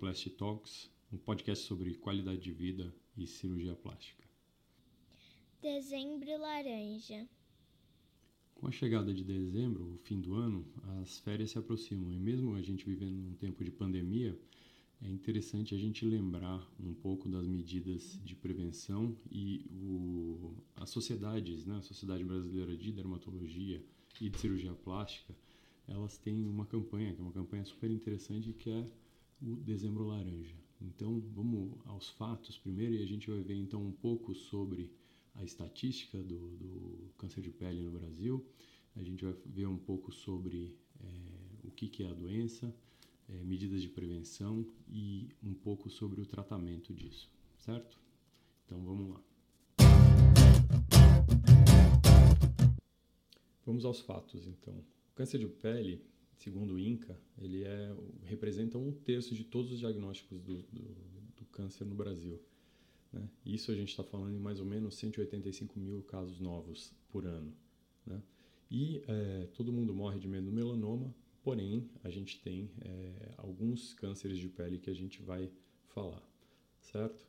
Plastic Talks, um podcast sobre qualidade de vida e cirurgia plástica. Dezembro laranja. Com a chegada de dezembro, o fim do ano, as férias se aproximam e mesmo a gente vivendo num tempo de pandemia, é interessante a gente lembrar um pouco das medidas de prevenção e o, as sociedades, né, a Sociedade Brasileira de Dermatologia e de Cirurgia Plástica, elas têm uma campanha, que é uma campanha super interessante, que é o Dezembro Laranja. Então, vamos aos fatos primeiro e a gente vai ver então um pouco sobre a estatística do, do câncer de pele no Brasil. A gente vai ver um pouco sobre é, o que, que é a doença, é, medidas de prevenção e um pouco sobre o tratamento disso, certo? Então vamos lá. Vamos aos fatos, então. O câncer de pele, segundo o INCA, ele é, representa um terço de todos os diagnósticos do, do, do câncer no Brasil. Né? Isso a gente está falando em mais ou menos 185 mil casos novos por ano. Né? E é, todo mundo morre de medo do melanoma, Porém, a gente tem é, alguns cânceres de pele que a gente vai falar, certo?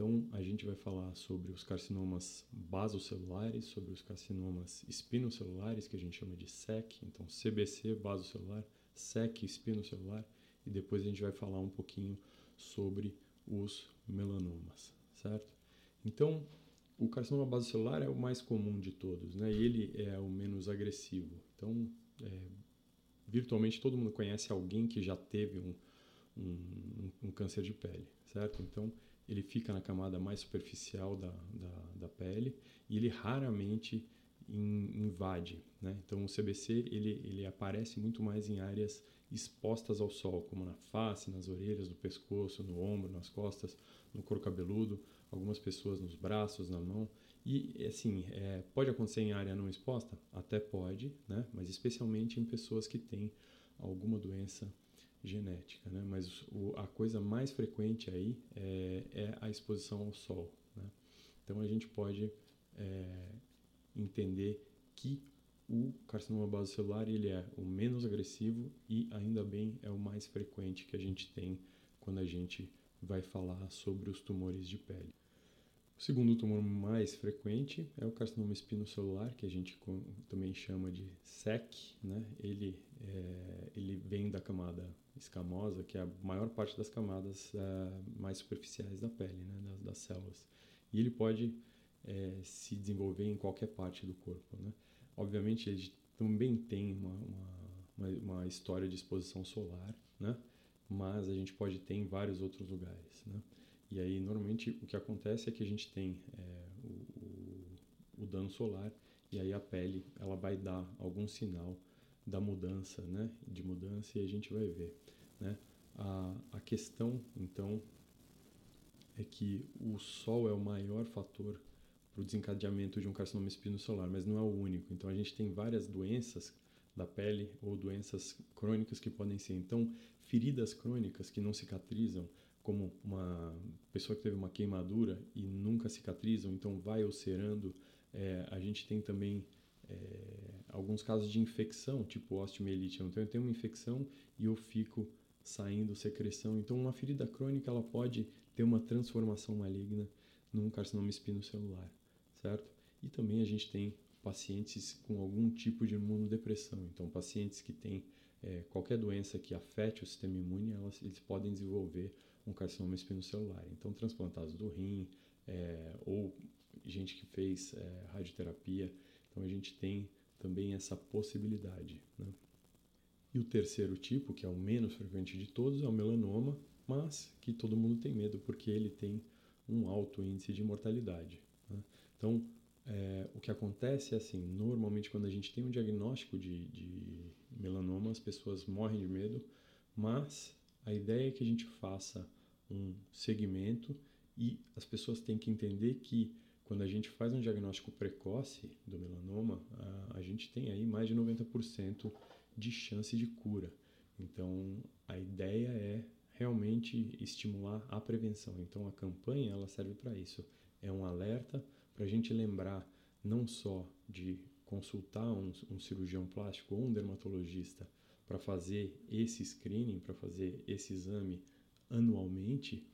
Então, a gente vai falar sobre os carcinomas basocelulares, sobre os carcinomas espinocelulares, que a gente chama de SEC, então CBC basocelular, SEC espinocelular, e depois a gente vai falar um pouquinho sobre os melanomas, certo? Então, o carcinoma basocelular é o mais comum de todos, né? Ele é o menos agressivo. Então, é, virtualmente todo mundo conhece alguém que já teve um, um, um, câncer de pele, certo? Então, ele fica na camada mais superficial da, da, da pele e ele raramente in, invade, né? Então, o CBC, ele, ele aparece muito mais em áreas expostas ao sol, como na face, nas orelhas, no pescoço, no ombro, nas costas, no couro cabeludo, algumas pessoas nos braços, na mão. E, assim, é, pode acontecer em área não exposta? Até pode, né? mas especialmente em pessoas que têm alguma doença genética. Né? Mas o, a coisa mais frequente aí é, é a exposição ao sol. Né? Então, a gente pode é, entender que o carcinoma basocelular ele é o menos agressivo e ainda bem é o mais frequente que a gente tem quando a gente vai falar sobre os tumores de pele. O segundo tumor mais frequente é o carcinoma espinocelular, que a gente também chama de SEC. Né? Ele, é, ele vem da camada escamosa, que é a maior parte das camadas é, mais superficiais da pele, né? das, das, células. E ele pode é, se desenvolver em qualquer parte do corpo. Né? Obviamente, ele também tem uma, uma, uma história de exposição solar, né? mas a gente pode ter em vários outros lugares. Né? E aí, normalmente, o que acontece é que a gente tem é, o, o, o, dano solar e aí a pele ela vai dar algum sinal da mudança, né? De mudança e a gente vai ver, né? A, a questão, então, é que o sol é o maior fator para o desencadeamento de um carcinoma espinocelular, mas não é o único. Então, a gente tem várias doenças da pele ou doenças crônicas que podem ser. Então, feridas crônicas que não cicatrizam, como uma pessoa que teve uma queimadura e nunca cicatrizam, então vai ulcerando. É, a gente tem também é, alguns casos de infecção, tipo osteomielite. Então eu tenho uma infecção e eu fico saindo secreção. Então uma ferida crônica ela pode ter uma transformação maligna num carcinoma espinocelular, certo? E também a gente tem pacientes com algum tipo de imunodepressão. Então pacientes que têm é, qualquer doença que afete o sistema imune, elas, eles podem desenvolver um carcinoma espinocelular. Então, transplantados do rim é, ou gente que fez é, radioterapia. Então, a gente tem também essa possibilidade. Né? E o terceiro tipo, que é o menos frequente de todos, é o melanoma, mas que todo mundo tem medo porque ele tem um alto índice de mortalidade. Né? Então, é, o que acontece é assim: normalmente, quando a gente tem um diagnóstico de, de melanoma, as pessoas morrem de medo, mas a ideia é que a gente faça um segmento e as pessoas têm que entender que quando a gente faz um diagnóstico precoce do melanoma, a, a gente tem aí mais de 90% de chance de cura. Então, a ideia é realmente estimular a prevenção. Então, a campanha ela serve para isso. É um alerta para a gente lembrar não só de consultar um, um cirurgião plástico ou um dermatologista para fazer esse screening, para fazer esse exame anualmente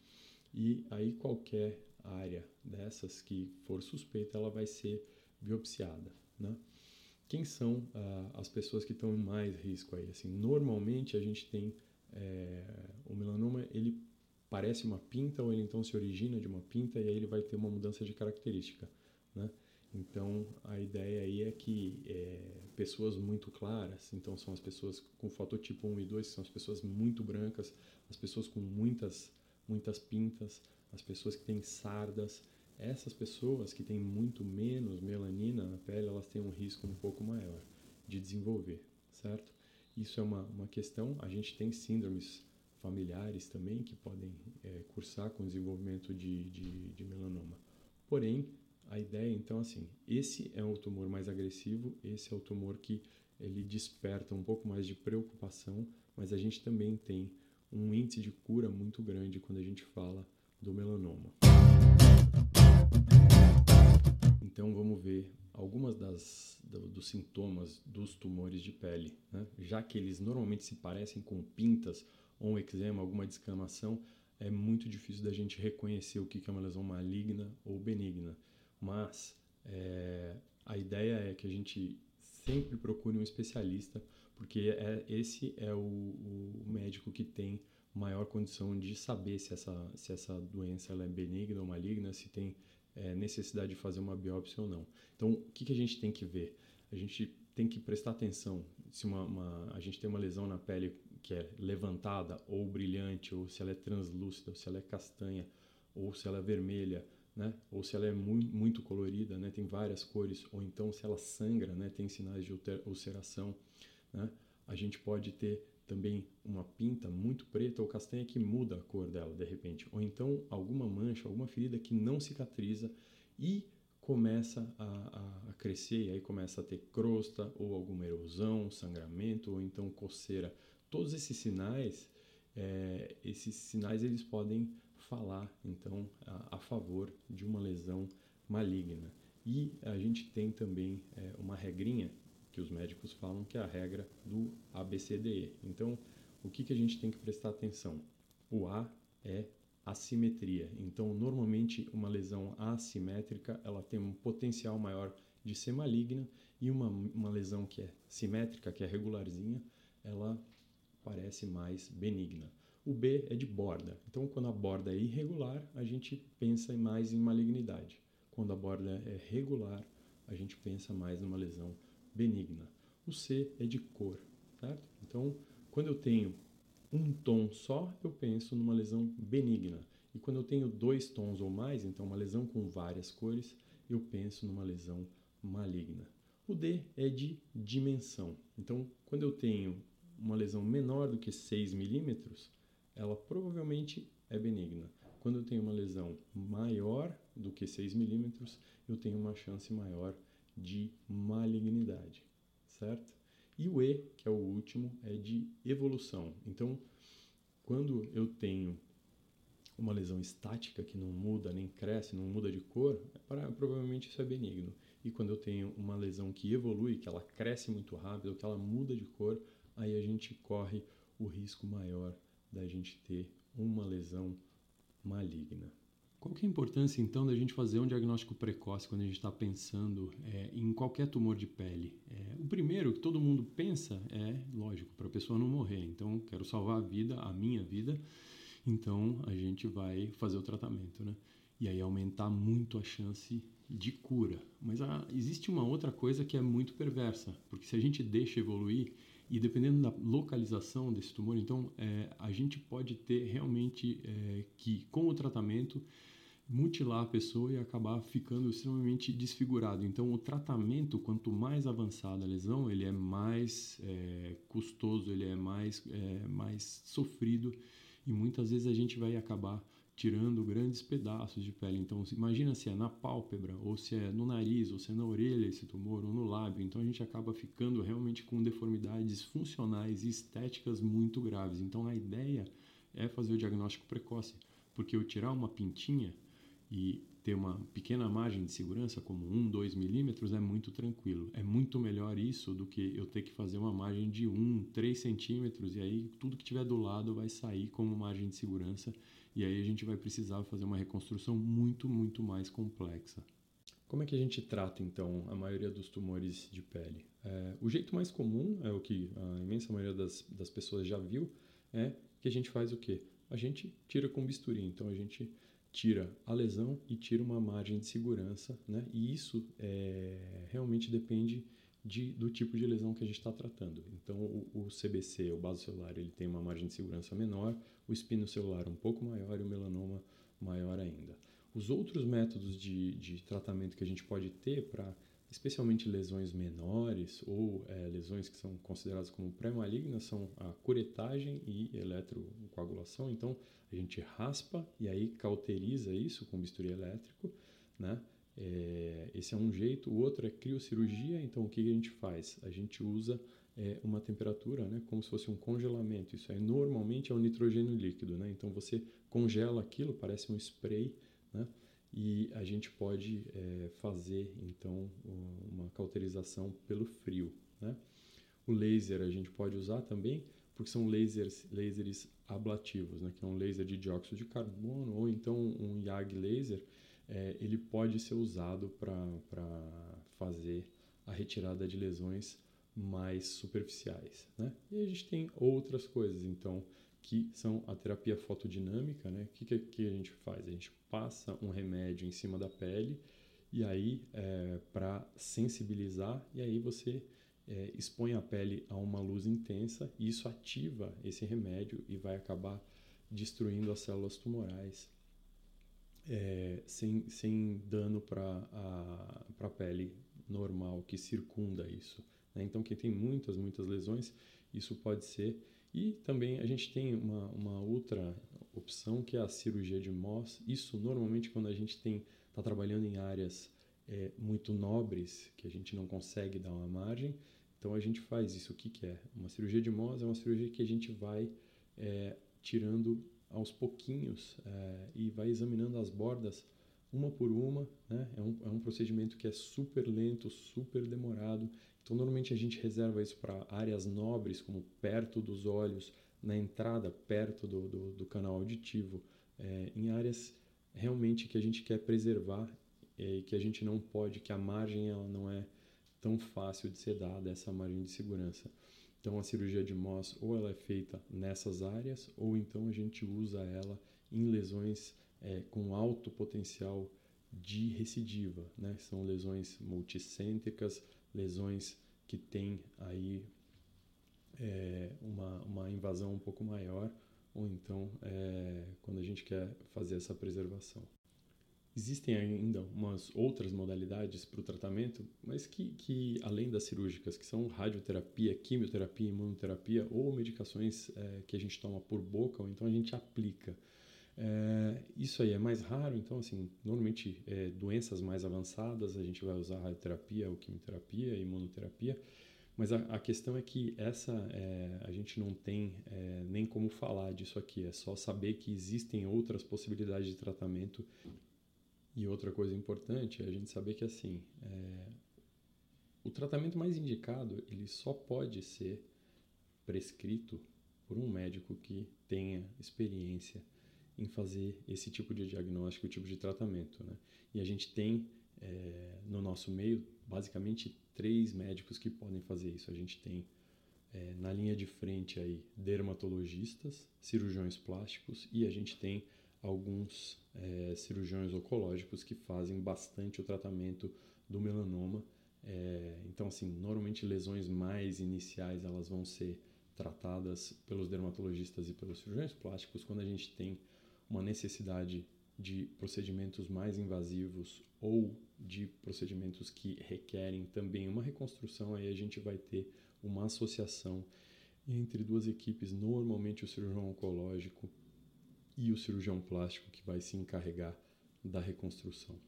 e aí qualquer área dessas que for suspeita, ela vai ser biopsiada, né? Quem são ah, as pessoas que estão em mais risco aí? Assim, normalmente a gente tem é, o melanoma, ele parece uma pinta ou ele então se origina de uma pinta e aí ele vai ter uma mudança de característica, né? Então a ideia aí é que é, pessoas muito claras, então são as pessoas com fototipo 1 e 2, que são as pessoas muito brancas, as pessoas com muitas muitas pintas, as pessoas que têm sardas, essas pessoas que têm muito menos melanina na pele, elas têm um risco um pouco maior de desenvolver, certo? Isso é uma, uma questão. A gente tem síndromes familiares também que podem é, cursar com desenvolvimento de, de, de melanoma. Porém, a ideia então assim, esse é o tumor mais agressivo, esse é o tumor que ele desperta um pouco mais de preocupação, mas a gente também tem um índice de cura muito grande quando a gente fala do melanoma. Então vamos ver algumas das do, dos sintomas dos tumores de pele, né? já que eles normalmente se parecem com pintas ou um eczema, alguma descamação, é muito difícil da gente reconhecer o que é uma lesão maligna ou benigna. Mas é, a ideia é que a gente sempre procure um especialista, porque é, esse é o, o médico que tem maior condição de saber se essa, se essa doença ela é benigna ou maligna, se tem é, necessidade de fazer uma biópsia ou não. Então, o que, que a gente tem que ver? A gente tem que prestar atenção se uma, uma, a gente tem uma lesão na pele que é levantada ou brilhante, ou se ela é translúcida, ou se ela é castanha, ou se ela é vermelha, né? ou se ela é muito, muito colorida, né? tem várias cores, ou então se ela sangra, né? tem sinais de ulceração. Né? A gente pode ter também uma pinta muito preta ou castanha que muda a cor dela de repente, ou então alguma mancha, alguma ferida que não cicatriza e começa a, a, crescer e aí começa a ter crosta ou alguma erosão, sangramento ou então coceira. Todos esses sinais, é, esses sinais eles podem falar então a, a, favor de uma lesão maligna. E a gente tem também é, uma regrinha que os médicos falam que é a regra do ABCDE. Então, o que, que a gente tem que prestar atenção? O A é assimetria. Então, normalmente, uma lesão assimétrica ela tem um potencial maior de ser maligna e uma, uma lesão que é simétrica, que é regularzinha, ela parece mais benigna. O B é de borda. Então, quando a borda é irregular, a gente pensa mais em malignidade. Quando a borda é regular, a gente pensa mais numa lesão benigna. O C é de cor, certo? Então, quando eu tenho um tom só, eu penso numa lesão benigna. E quando eu tenho dois tons ou mais, então uma lesão com várias cores, eu penso numa lesão maligna. O D é de dimensão. Então, quando eu tenho uma lesão menor do que 6 milímetros, ela provavelmente é benigna. Quando eu tenho uma lesão maior do que 6 milímetros, eu tenho uma chance maior de malignidade, certo? E o E, que é o último, é de evolução. Então, quando eu tenho uma lesão estática que não muda, nem cresce, não muda de cor, provavelmente isso é benigno. E quando eu tenho uma lesão que evolui, que ela cresce muito rápido, que ela muda de cor, aí a gente corre o risco maior da gente ter uma lesão maligna. Qual que é a importância então da gente fazer um diagnóstico precoce quando a gente está pensando é, em qualquer tumor de pele? É, o primeiro que todo mundo pensa é, lógico, para a pessoa não morrer. Então, quero salvar a vida, a minha vida, então a gente vai fazer o tratamento, né? E aí aumentar muito a chance de cura. Mas existe uma outra coisa que é muito perversa, porque se a gente deixa evoluir e dependendo da localização desse tumor, então é, a gente pode ter realmente que com o tratamento mutilar a pessoa e acabar ficando extremamente desfigurado. Então, o tratamento, quanto mais avançada a lesão, ele é mais é, custoso, ele é mais, é, mais sofrido e muitas vezes a gente vai acabar tirando grandes pedaços de pele. Então, imagina se é na pálpebra, ou se é no nariz, ou se é na orelha esse tumor, ou no lábio. Então, a gente acaba ficando realmente com deformidades funcionais e estéticas muito graves. Então, a ideia é fazer o diagnóstico precoce, porque eu tirar uma pintinha e ter uma pequena margem de segurança, como 1, 2 milímetros, é muito tranquilo. É muito melhor isso do que eu ter que fazer uma margem de 1, 3 centímetros e aí tudo que tiver do lado vai sair como margem de segurança e aí a gente vai precisar fazer uma reconstrução muito, muito mais complexa. Como é que a gente trata então a maioria dos tumores de pele? É, o jeito mais comum, é o que a imensa maioria das, das pessoas já viu, é que a gente faz o quê? A gente tira com bisturi. Então a gente tira a lesão e tira uma margem de segurança, né? E isso é, realmente depende de, do tipo de lesão que a gente está tratando. Então, o, o, CBC, o baso celular, ele tem uma margem de segurança menor, o espino celular um pouco maior e o melanoma maior ainda. Os outros métodos de, de tratamento que a gente pode ter para especialmente lesões menores ou é, lesões que são consideradas como pré-malignas, são a curetagem e eletrocoagulação. Então, a gente raspa e aí cauteriza isso com bisturi elétrico, né? É, esse é um jeito. O outro é criocirurgia. Então, o que a gente faz? A gente usa é, uma temperatura, né, como se fosse um congelamento. Isso aí normalmente é o nitrogênio líquido, né? Então, você congela aquilo, parece um spray, né? E a gente pode é, fazer então uma cauterização pelo frio. Né? O laser a gente pode usar também porque são lasers, lasers ablativos, né? que é um laser de dióxido de carbono ou então um YAG laser, é, ele pode ser usado para fazer a retirada de lesões mais superficiais. Né? E a gente tem outras coisas, então, que são a terapia fotodinâmica. Né? O que, que, que a gente faz? A gente passa um remédio em cima da pele e aí é, para sensibilizar e aí você é, expõe a pele a uma luz intensa e isso ativa esse remédio e vai acabar destruindo as células tumorais é, sem, sem dano para a pra pele normal que circunda isso. Né? Então, quem tem muitas, muitas lesões, isso pode ser. E também a gente tem uma, uma outra opção que é a cirurgia de Moss. Isso normalmente quando a gente tem está trabalhando em áreas é, muito nobres que a gente não consegue dar uma margem, então a gente faz isso. O que, que é? Uma cirurgia de Moss é uma cirurgia que a gente vai é, tirando aos pouquinhos é, e vai examinando as bordas uma por uma. Né? É, um, é um procedimento que é super lento, super demorado. Então, normalmente a gente reserva isso para áreas nobres, como perto dos olhos, na entrada, perto do, do, do canal auditivo, é, em áreas realmente que a gente quer preservar e que a gente não pode, que a margem ela não é tão fácil de ser dada, essa margem de segurança. Então a cirurgia de Moss ou ela é feita nessas áreas ou então a gente usa ela em lesões é, com alto potencial de recidiva, né? São lesões multicêntricas, lesões que têm aí é, uma, uma invasão um pouco maior ou então é, quando a gente quer fazer essa preservação. Existem ainda umas outras modalidades para o tratamento, mas que, que, além das cirúrgicas, que são radioterapia, quimioterapia, imunoterapia ou medicações é, que a gente toma por boca ou então a gente aplica. É, isso aí é mais raro, então, assim, normalmente é, doenças mais avançadas a gente vai usar radioterapia ou quimioterapia, imunoterapia, mas a, a questão é que essa é, a gente não tem é, nem como falar disso aqui, é só saber que existem outras possibilidades de tratamento. E outra coisa importante é a gente saber que assim, é, o tratamento mais indicado ele só pode ser prescrito por um médico que tenha experiência em fazer esse tipo de diagnóstico, tipo de tratamento, né? E a gente tem é, no nosso meio basicamente três médicos que podem fazer isso. A gente tem é, na linha de frente aí dermatologistas, cirurgiões plásticos e a gente tem alguns é, cirurgiões oncológicos que fazem bastante o tratamento do melanoma. É, então, assim, normalmente lesões mais iniciais elas vão ser tratadas pelos dermatologistas e pelos cirurgiões plásticos quando a gente tem uma necessidade de procedimentos mais invasivos ou de procedimentos que requerem também uma reconstrução, aí a gente vai ter uma associação entre duas equipes, normalmente o cirurgião oncológico e o cirurgião plástico que vai se encarregar da reconstrução,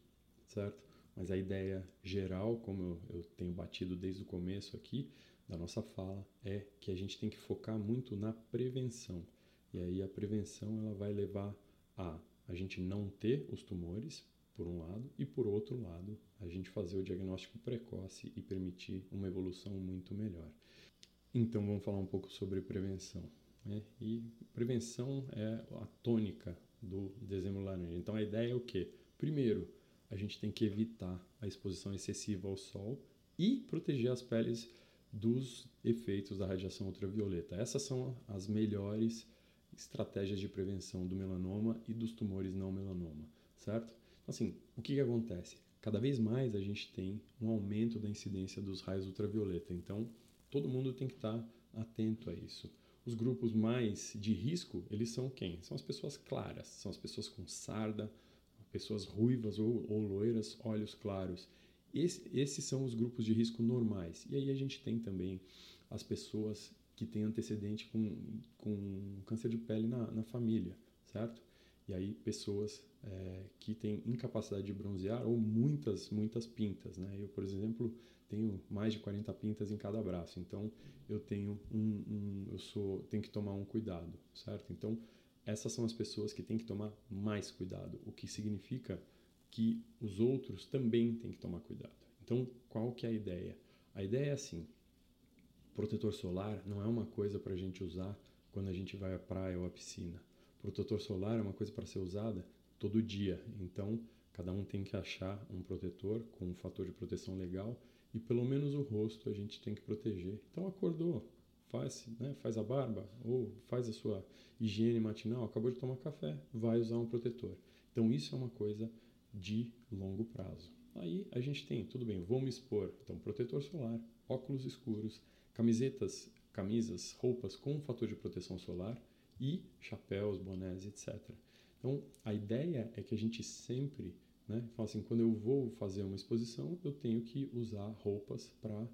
certo? Mas a ideia geral, como eu, eu tenho batido desde o começo aqui da nossa fala, é que a gente tem que focar muito na prevenção. E aí a prevenção ela vai levar a a gente não ter os tumores, por um lado, e por outro lado, a gente fazer o diagnóstico precoce e permitir uma evolução muito melhor. Então vamos falar um pouco sobre prevenção. Né? E prevenção é a tônica do dezembro laranja. Então a ideia é o quê? Primeiro, a gente tem que evitar a exposição excessiva ao sol e proteger as peles dos efeitos da radiação ultravioleta. Essas são as melhores estratégias de prevenção do melanoma e dos tumores não melanoma, certo? Então, assim, o que, que acontece? Cada vez mais a gente tem um aumento da incidência dos raios ultravioleta, então todo mundo tem que estar atento a isso. Os grupos mais de risco, eles são quem? São as pessoas claras, são as pessoas com sarda, pessoas ruivas ou, ou loiras, olhos claros. Esse, esses são os grupos de risco normais. E aí a gente tem também as pessoas que têm antecedente com, com câncer de pele na, na família, certo? E aí pessoas é, que têm incapacidade de bronzear ou muitas, muitas pintas, né? Eu, por exemplo, tenho mais de 40 pintas em cada braço, então eu tenho um, um eu sou, tenho que tomar um cuidado, certo? Então essas são as pessoas que têm que tomar mais cuidado, o que significa que os outros também têm que tomar cuidado. Então, qual que é a ideia? A ideia é assim: protetor solar não é uma coisa para a gente usar quando a gente vai à praia ou à piscina. Protetor solar é uma coisa para ser usada todo dia. Então, cada um tem que achar um protetor com um fator de proteção legal e pelo menos o rosto a gente tem que proteger. Então, acordou, faz, né, faz a barba ou faz a sua higiene matinal, acabou de tomar café, vai usar um protetor. Então, isso é uma coisa de longo prazo. Aí a gente tem, tudo bem, vou me expor, então protetor solar, óculos escuros, camisetas, camisas, roupas com fator de proteção solar e chapéus, bonés, etc. Então a ideia é que a gente sempre, né, fala assim, quando eu vou fazer uma exposição, eu tenho que usar roupas para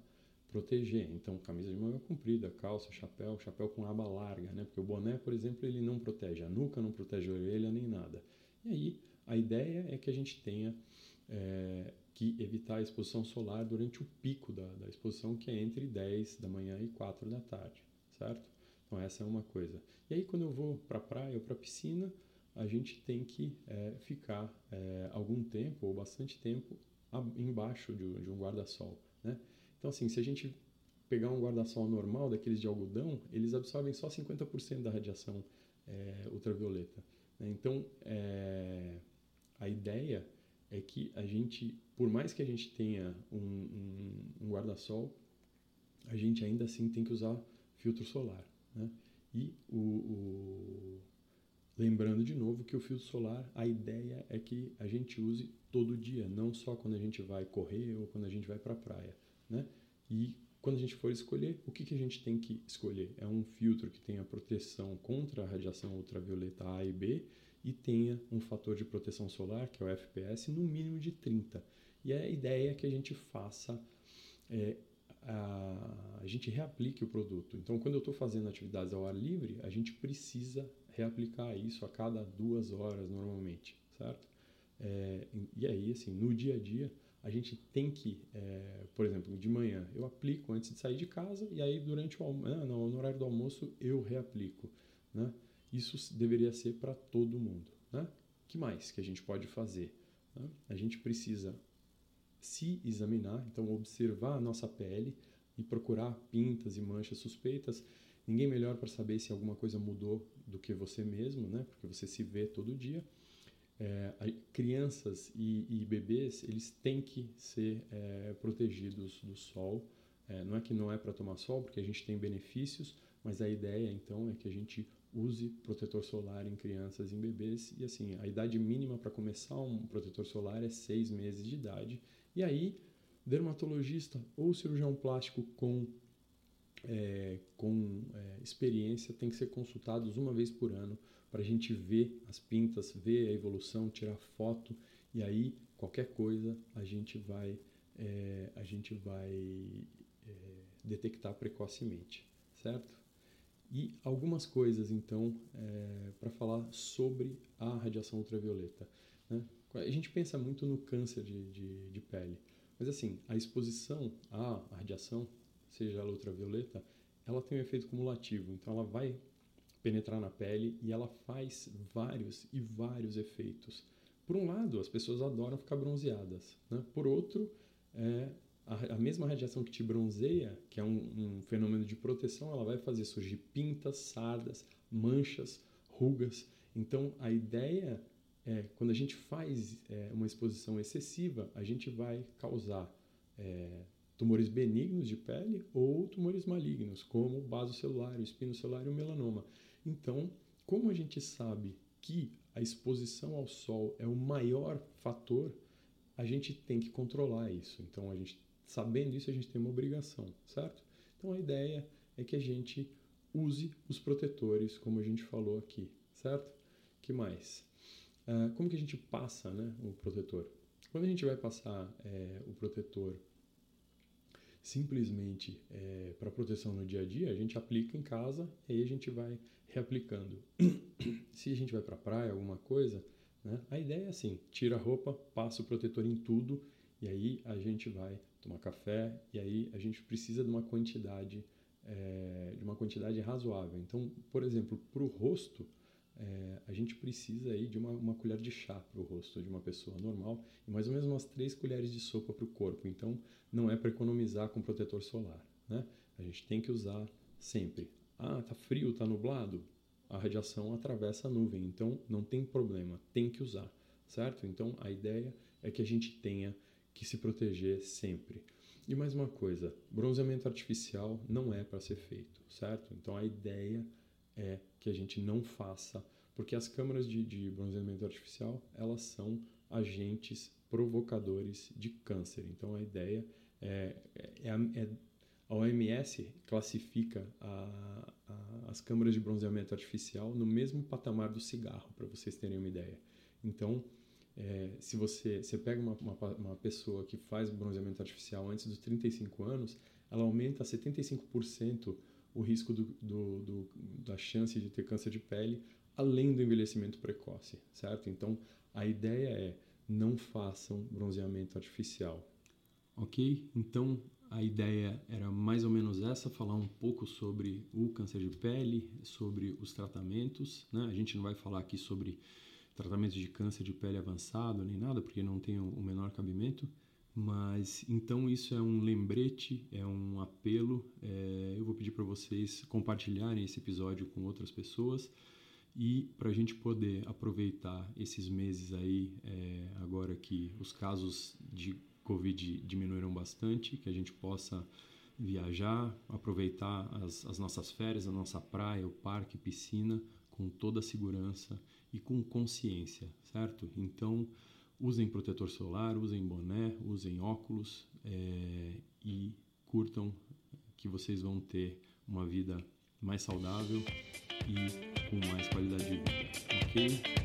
proteger. Então, camisa de manga comprida, calça, chapéu, chapéu com aba larga, né? Porque o boné, por exemplo, ele não protege a nuca, não protege a orelha nem nada. E aí a ideia é que a gente tenha é, que evitar a exposição solar durante o pico da, da, exposição, que é entre 10 da manhã e 4 da tarde, certo? Então, essa é uma coisa. E aí, quando eu vou para a praia ou para a piscina, a gente tem que é, ficar é, algum tempo ou bastante tempo embaixo de, de um guarda-sol, né? Então, assim, se a gente pegar um guarda-sol normal, daqueles de algodão, eles absorvem só 50% da radiação é, ultravioleta. Né? Então, é, a ideia é que a gente, por mais que a gente tenha um, um, um guarda-sol, a gente ainda assim tem que usar filtro solar. Né? E o, o, lembrando de novo que o filtro solar, a ideia é que a gente use todo dia, não só quando a gente vai correr ou quando a gente vai para a praia. Né? E quando a gente for escolher, o que, que a gente tem que escolher? É um filtro que tenha proteção contra a radiação ultravioleta A e B e tenha um fator de proteção solar, que é o FPS, no mínimo de 30. E a ideia é que a gente faça, é, a, a, gente reaplique o produto. Então, quando eu estou fazendo atividades ao ar livre, a gente precisa reaplicar isso a cada duas horas normalmente, certo? É, e aí, assim, no dia a dia, a gente tem que, é, por exemplo, de manhã eu aplico antes de sair de casa e aí durante o né, no horário do almoço eu reaplico, né? Isso deveria ser para todo mundo. Né? que mais que a gente pode fazer? Né? A gente precisa se examinar, então observar a nossa pele e procurar pintas e manchas suspeitas. Ninguém melhor para saber se alguma coisa mudou do que você mesmo, né? porque você se vê todo dia. É, crianças e, e, bebês eles têm que ser é, protegidos do sol. É, não é que não é para tomar sol, porque a gente tem benefícios, mas a ideia então é que a gente use protetor solar em crianças e em bebês. E assim, a idade mínima para começar um protetor solar é seis meses de idade. E aí, dermatologista ou cirurgião plástico com, é, com é, experiência tem que ser consultados uma vez por ano para a gente ver as pintas, ver a evolução, tirar foto. E aí, qualquer coisa, a gente vai, é, a gente vai é, detectar precocemente, certo? E algumas coisas, então, é, para falar sobre a radiação ultravioleta. Né? A gente pensa muito no câncer de, de, de, pele, mas assim, a exposição à radiação, seja ela ultravioleta, ela tem um efeito cumulativo, então ela vai penetrar na pele e ela faz vários e vários efeitos. por um lado, as pessoas adoram ficar bronzeadas, né? por outro, é, a, mesma radiação que te bronzeia, que é um, um, fenômeno de proteção, ela vai fazer surgir pintas, sardas, manchas, rugas. Então, a ideia é, quando a gente faz é, uma exposição excessiva, a gente vai causar é, tumores benignos de pele ou tumores malignos, como o vaso celular, o espino celular e o melanoma. Então, como a gente sabe que a exposição ao sol é o maior fator, a gente tem que controlar isso. Então, a gente sabendo isso, a gente tem uma obrigação, certo? Então, a ideia é que a gente use os protetores, como a gente falou aqui, certo? Que mais? Uh, como que a gente passa, né, o protetor? Quando a gente vai passar é, o protetor simplesmente é, para proteção no dia a dia, a gente aplica em casa e aí a gente vai reaplicando. Se a gente vai para a praia, alguma coisa, né, a ideia é assim: tira a roupa, passa o protetor em tudo e aí a gente vai tomar café e aí a gente precisa de uma quantidade é, de uma quantidade razoável. Então, por exemplo, para o rosto é, a gente precisa aí de uma, uma colher de chá para o rosto de uma pessoa normal e mais ou menos umas três colheres de sopa para o corpo. Então, não é para economizar com protetor solar, né? A gente tem que usar sempre. Ah, tá frio, tá nublado? A radiação atravessa a nuvem, então não tem problema, tem que usar, certo? Então, a ideia é que a gente tenha que se proteger sempre. E mais uma coisa, bronzeamento artificial não é para ser feito, certo? Então, a ideia é que a gente não faça, porque as câmaras de, de bronzeamento artificial elas são agentes provocadores de câncer. Então a ideia é, é, é a OMS classifica a, a, as câmaras de bronzeamento artificial no mesmo patamar do cigarro, para vocês terem uma ideia. Então, é, se você, você pega uma, uma, uma, pessoa que faz bronzeamento artificial antes dos 35 anos, ela aumenta 75% o risco do, do, do, da chance de ter câncer de pele, além do envelhecimento precoce, certo? Então, a ideia é não façam bronzeamento artificial. Ok? Então, a ideia era mais ou menos essa, falar um pouco sobre o câncer de pele, sobre os tratamentos, né? A gente não vai falar aqui sobre tratamentos de câncer de pele avançado nem nada, porque não tem o menor cabimento, mas então isso é um lembrete, é um apelo. É, eu vou pedir para vocês compartilharem esse episódio com outras pessoas e para a gente poder aproveitar esses meses aí, é, agora que os casos de Covid diminuíram bastante, que a gente possa viajar, aproveitar as, as nossas férias, a nossa praia, o parque, piscina, com toda a segurança e com consciência, certo? Então, Usem protetor solar, usem boné, usem óculos é, e curtam que vocês vão ter uma vida mais saudável e com mais qualidade de vida, ok?